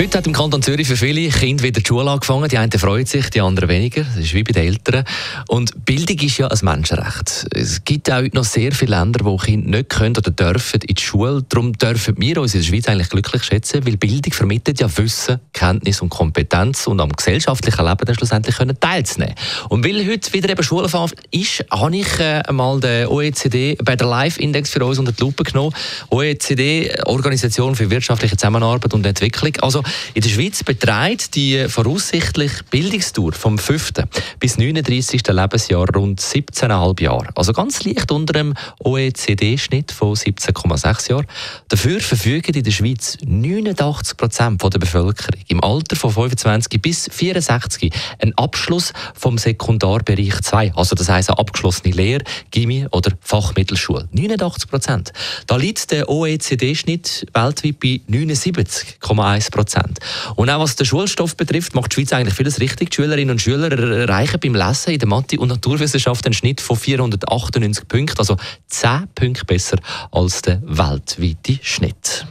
Heute hat im Kanton Zürich für viele Kinder wieder die Schule angefangen. Die einen freuen sich, die anderen weniger. Das ist wie bei den Eltern. Und Bildung ist ja ein Menschenrecht. Es gibt auch heute noch sehr viele Länder, wo Kinder nicht können oder dürfen in die Schule. Darum dürfen wir uns in der Schweiz eigentlich glücklich schätzen, weil Bildung vermittelt ja Wissen, Kenntnis und Kompetenz und am gesellschaftlichen Leben dann schlussendlich können teilzunehmen. Und weil heute wieder eben Schulenfahrt ist, habe ich äh, mal den OECD bei der Live-Index für uns unter die Lupe genommen. OECD, Organisation für wirtschaftliche Zusammenarbeit und Entwicklung. Also in der Schweiz beträgt die voraussichtlich Bildungsdauer vom 5. bis 39. Lebensjahr rund 17,5 Jahre. Also ganz leicht unter dem OECD-Schnitt von 17,6 Jahren. Dafür verfügen in der Schweiz 89 Prozent der Bevölkerung im Alter von 25 bis 64 einen Abschluss vom Sekundarbereich 2. Also das heisst eine abgeschlossene Lehre, Gimmi oder Fachmittelschule. 89 Prozent. Da liegt der OECD-Schnitt weltweit bei 79,1 Prozent. Prozent. Und auch was den Schulstoff betrifft, macht die Schweiz eigentlich vieles richtig. Die Schülerinnen und Schüler erreichen beim Lesen in der Mathe- und Naturwissenschaft einen Schnitt von 498 Punkten, also 10 Punkte besser als der weltweite Schnitt.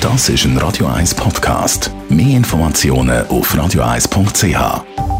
Das ist ein Radio 1 Podcast. Mehr Informationen auf radio1.ch.